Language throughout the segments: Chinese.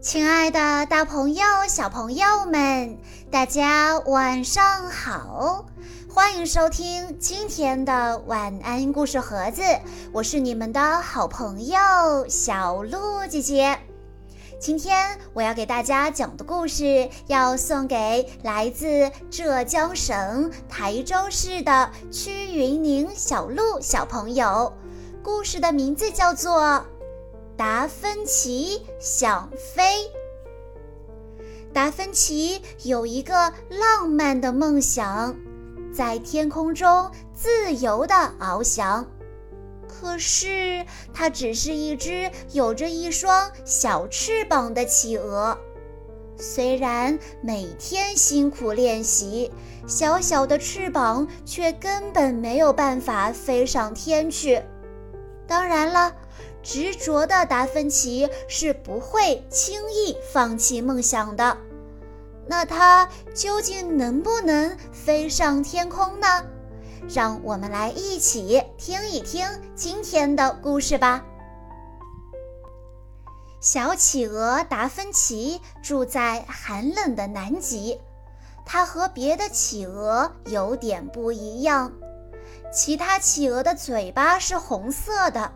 亲爱的，大朋友、小朋友们，大家晚上好！欢迎收听今天的晚安故事盒子，我是你们的好朋友小鹿姐姐。今天我要给大家讲的故事，要送给来自浙江省台州市的屈云宁小鹿小朋友。故事的名字叫做。达芬奇想飞。达芬奇有一个浪漫的梦想，在天空中自由地翱翔。可是，它只是一只有着一双小翅膀的企鹅。虽然每天辛苦练习，小小的翅膀却根本没有办法飞上天去。当然了。执着的达芬奇是不会轻易放弃梦想的。那他究竟能不能飞上天空呢？让我们来一起听一听今天的故事吧。小企鹅达芬奇住在寒冷的南极，它和别的企鹅有点不一样。其他企鹅的嘴巴是红色的。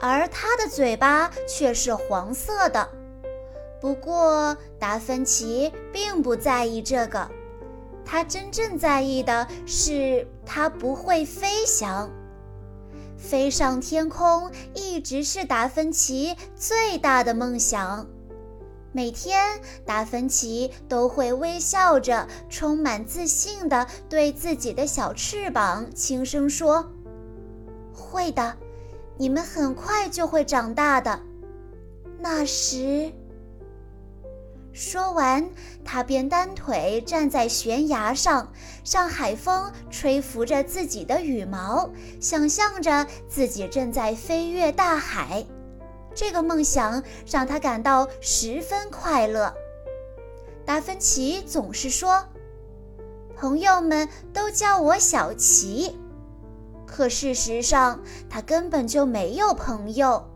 而它的嘴巴却是黄色的。不过，达芬奇并不在意这个，他真正在意的是它不会飞翔。飞上天空一直是达芬奇最大的梦想。每天，达芬奇都会微笑着、充满自信地对自己的小翅膀轻声说：“会的。”你们很快就会长大的。那时，说完，他便单腿站在悬崖上，让海风吹拂着自己的羽毛，想象着自己正在飞越大海。这个梦想让他感到十分快乐。达芬奇总是说：“朋友们都叫我小奇。”可事实上，他根本就没有朋友。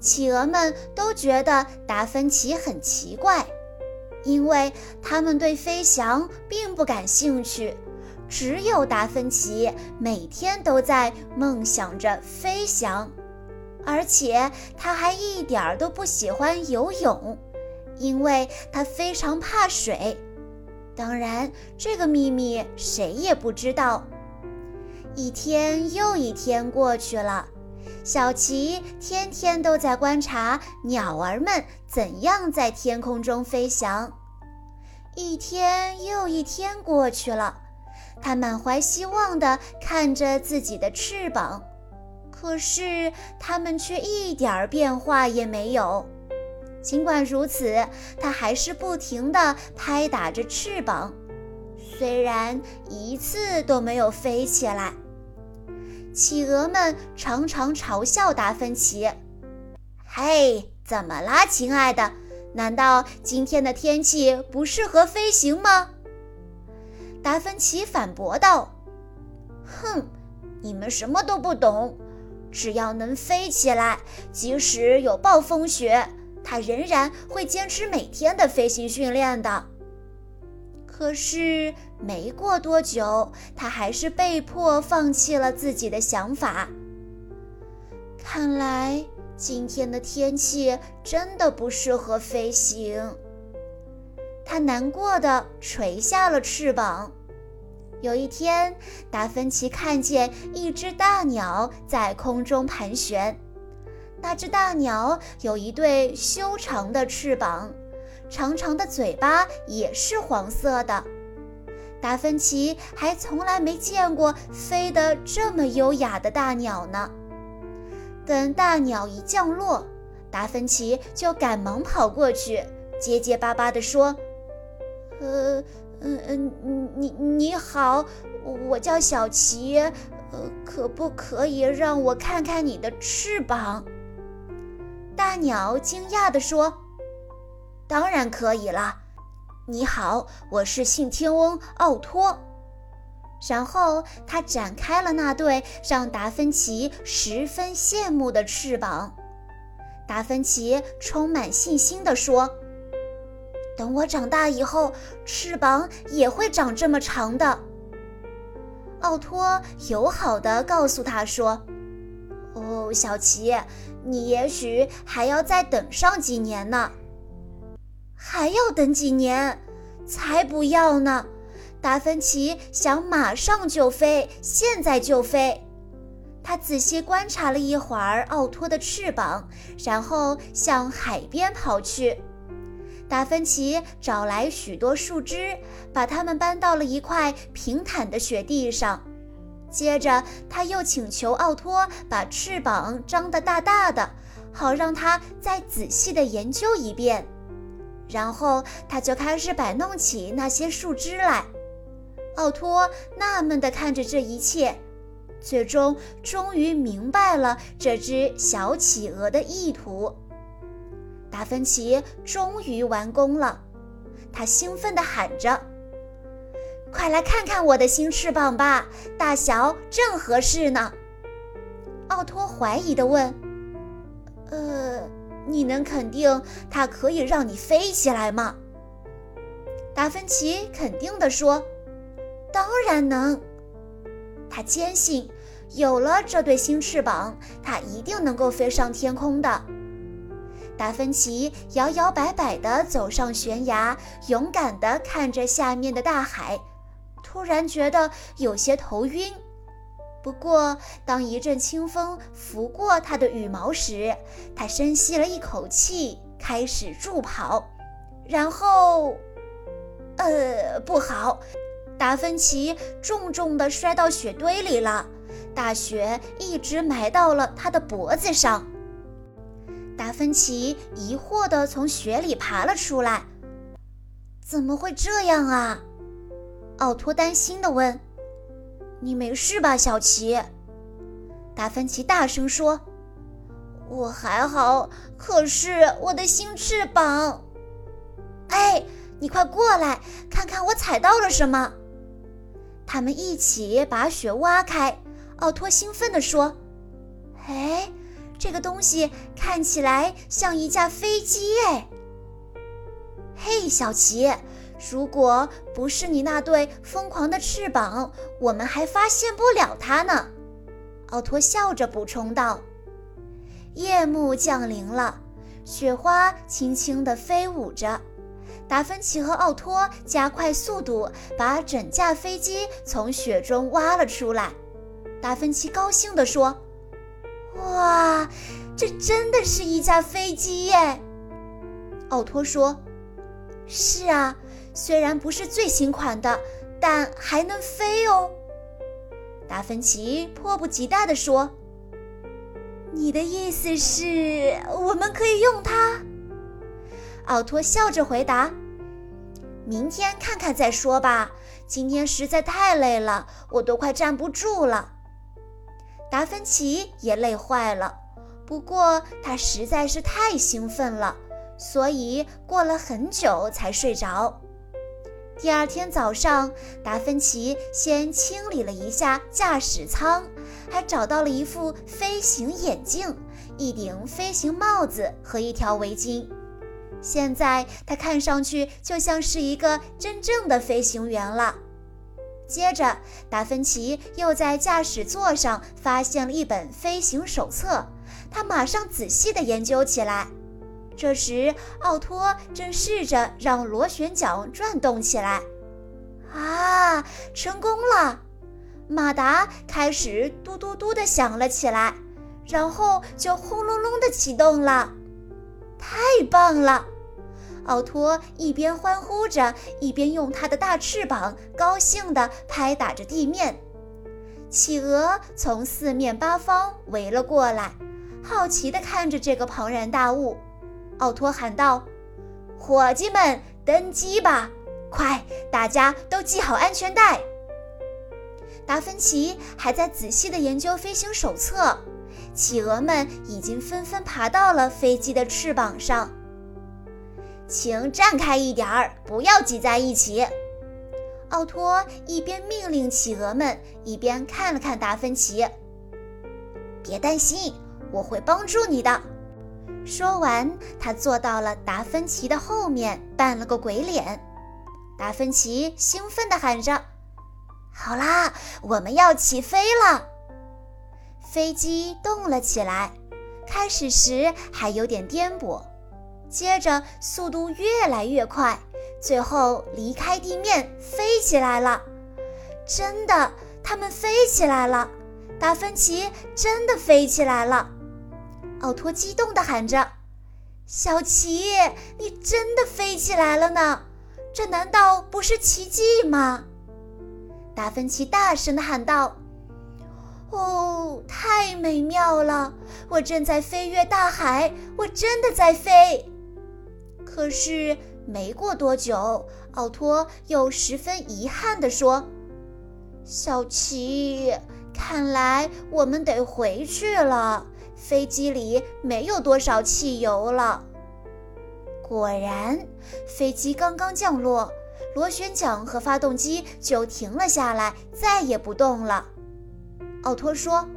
企鹅们都觉得达芬奇很奇怪，因为他们对飞翔并不感兴趣。只有达芬奇每天都在梦想着飞翔，而且他还一点儿都不喜欢游泳，因为他非常怕水。当然，这个秘密谁也不知道。一天又一天过去了，小奇天天都在观察鸟儿们怎样在天空中飞翔。一天又一天过去了，他满怀希望地看着自己的翅膀，可是它们却一点儿变化也没有。尽管如此，他还是不停地拍打着翅膀，虽然一次都没有飞起来。企鹅们常常嘲笑达芬奇：“嘿，怎么啦，亲爱的？难道今天的天气不适合飞行吗？”达芬奇反驳道：“哼，你们什么都不懂。只要能飞起来，即使有暴风雪，它仍然会坚持每天的飞行训练的。”可是没过多久，他还是被迫放弃了自己的想法。看来今天的天气真的不适合飞行。他难过的垂下了翅膀。有一天，达芬奇看见一只大鸟在空中盘旋。那只大鸟有一对修长的翅膀。长长的嘴巴也是黄色的，达芬奇还从来没见过飞得这么优雅的大鸟呢。等大鸟一降落，达芬奇就赶忙跑过去，结结巴巴地说：“呃，嗯嗯，你你好，我叫小奇，呃，可不可以让我看看你的翅膀？”大鸟惊讶地说。当然可以了。你好，我是信天翁奥托。然后他展开了那对让达芬奇十分羡慕的翅膀。达芬奇充满信心地说：“等我长大以后，翅膀也会长这么长的。”奥托友好的告诉他说：“哦，小奇，你也许还要再等上几年呢。还要等几年？才不要呢！达芬奇想马上就飞，现在就飞。”他仔细观察了一会儿奥托的翅膀，然后向海边跑去。达芬奇找来许多树枝，把它们搬到了一块平坦的雪地上。接着，他又请求奥托把翅膀张得大大的，好让他再仔细地研究一遍。然后，他就开始摆弄起那些树枝来。奥托纳闷地看着这一切。最终，终于明白了这只小企鹅的意图。达芬奇终于完工了，他兴奋地喊着：“快来看看我的新翅膀吧，大小正合适呢。”奥托怀疑地问：“呃，你能肯定它可以让你飞起来吗？”达芬奇肯定地说：“当然能。”他坚信，有了这对新翅膀，他一定能够飞上天空的。达芬奇摇摇摆摆地走上悬崖，勇敢地看着下面的大海，突然觉得有些头晕。不过，当一阵清风拂过他的羽毛时，他深吸了一口气，开始助跑。然后，呃，不好！达芬奇重重地摔到雪堆里了，大雪一直埋到了他的脖子上。达芬奇疑惑地从雪里爬了出来。“怎么会这样啊？”奥托担心地问。“你没事吧，小奇？”达芬奇大声说。“我还好，可是我的新翅膀……哎，你快过来看看我踩到了什么。”他们一起把雪挖开，奥托兴奋地说：“哎，这个东西看起来像一架飞机哎！嘿，小奇，如果不是你那对疯狂的翅膀，我们还发现不了它呢。”奥托笑着补充道。夜幕降临了，雪花轻轻地飞舞着。达芬奇和奥托加快速度，把整架飞机从雪中挖了出来。达芬奇高兴地说：“哇，这真的是一架飞机耶！”奥托说：“是啊，虽然不是最新款的，但还能飞哦。”达芬奇迫不及待地说：“你的意思是我们可以用它？”奥托笑着回答：“明天看看再说吧，今天实在太累了，我都快站不住了。”达芬奇也累坏了，不过他实在是太兴奋了，所以过了很久才睡着。第二天早上，达芬奇先清理了一下驾驶舱，还找到了一副飞行眼镜、一顶飞行帽子和一条围巾。现在他看上去就像是一个真正的飞行员了。接着，达芬奇又在驾驶座上发现了一本飞行手册，他马上仔细地研究起来。这时，奥托正试着让螺旋桨转动起来。啊，成功了！马达开始嘟嘟嘟地响了起来，然后就轰隆隆地启动了。太棒了！奥托一边欢呼着，一边用他的大翅膀高兴地拍打着地面。企鹅从四面八方围了过来，好奇地看着这个庞然大物。奥托喊道：“伙计们，登机吧！快，大家都系好安全带。”达芬奇还在仔细地研究飞行手册。企鹅们已经纷纷爬到了飞机的翅膀上，请站开一点儿，不要挤在一起。奥托一边命令企鹅们，一边看了看达芬奇。别担心，我会帮助你的。说完，他坐到了达芬奇的后面，扮了个鬼脸。达芬奇兴奋地喊着：“好啦，我们要起飞了！”飞机动了起来，开始时还有点颠簸，接着速度越来越快，最后离开地面飞起来了。真的，他们飞起来了！达芬奇真的飞起来了！奥托激动地喊着：“小奇，你真的飞起来了呢！这难道不是奇迹吗？”达芬奇大声地喊道。哦，太美妙了！我正在飞越大海，我真的在飞。可是没过多久，奥托又十分遗憾地说：“小奇，看来我们得回去了。飞机里没有多少汽油了。”果然，飞机刚刚降落，螺旋桨和发动机就停了下来，再也不动了。奥托说：“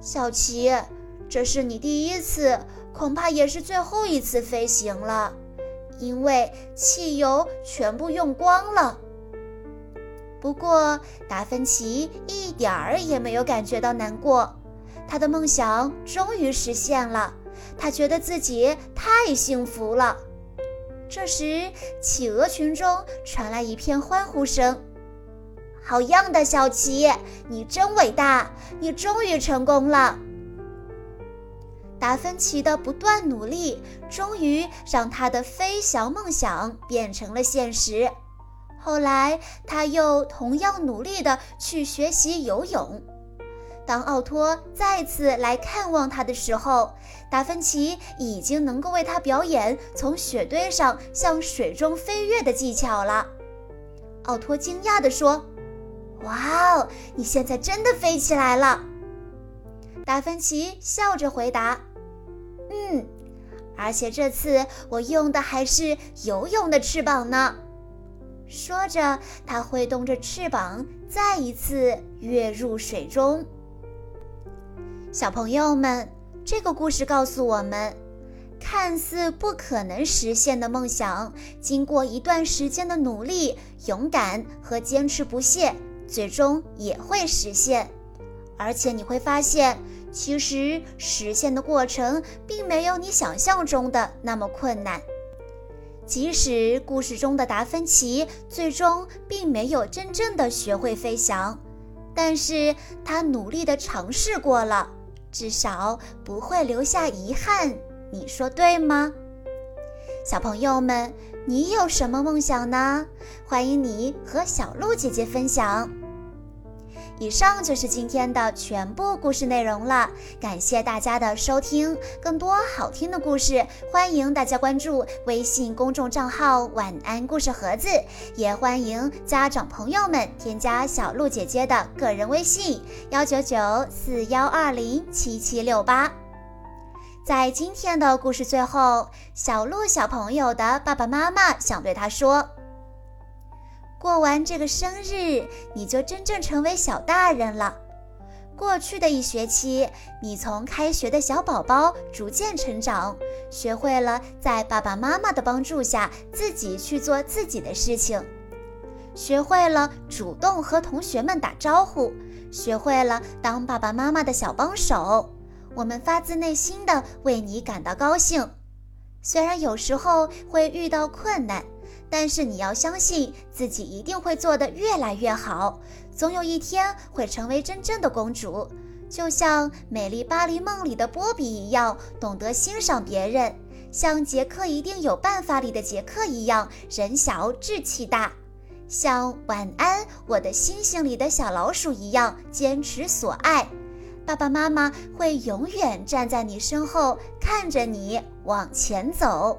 小奇，这是你第一次，恐怕也是最后一次飞行了，因为汽油全部用光了。”不过，达芬奇一点儿也没有感觉到难过，他的梦想终于实现了，他觉得自己太幸福了。这时，企鹅群中传来一片欢呼声。好样的，小奇，你真伟大！你终于成功了。达芬奇的不断努力，终于让他的飞翔梦想变成了现实。后来，他又同样努力地去学习游泳。当奥托再次来看望他的时候，达芬奇已经能够为他表演从雪堆上向水中飞跃的技巧了。奥托惊讶地说。哇哦！你现在真的飞起来了，达芬奇笑着回答：“嗯，而且这次我用的还是游泳的翅膀呢。”说着，他挥动着翅膀，再一次跃入水中。小朋友们，这个故事告诉我们，看似不可能实现的梦想，经过一段时间的努力、勇敢和坚持不懈。最终也会实现，而且你会发现，其实实现的过程并没有你想象中的那么困难。即使故事中的达芬奇最终并没有真正的学会飞翔，但是他努力的尝试过了，至少不会留下遗憾。你说对吗？小朋友们，你有什么梦想呢？欢迎你和小鹿姐姐分享。以上就是今天的全部故事内容了，感谢大家的收听。更多好听的故事，欢迎大家关注微信公众账号“晚安故事盒子”，也欢迎家长朋友们添加小鹿姐姐的个人微信：幺九九四幺二零七七六八。在今天的故事最后，小鹿小朋友的爸爸妈妈想对他说。过完这个生日，你就真正成为小大人了。过去的一学期，你从开学的小宝宝逐渐成长，学会了在爸爸妈妈的帮助下自己去做自己的事情，学会了主动和同学们打招呼，学会了当爸爸妈妈的小帮手。我们发自内心的为你感到高兴，虽然有时候会遇到困难。但是你要相信自己一定会做得越来越好，总有一天会成为真正的公主，就像《美丽巴黎梦》里的波比一样，懂得欣赏别人；像《杰克一定有办法》里的杰克一样，人小志气大；像《晚安我的星星》里的小老鼠一样，坚持所爱。爸爸妈妈会永远站在你身后，看着你往前走。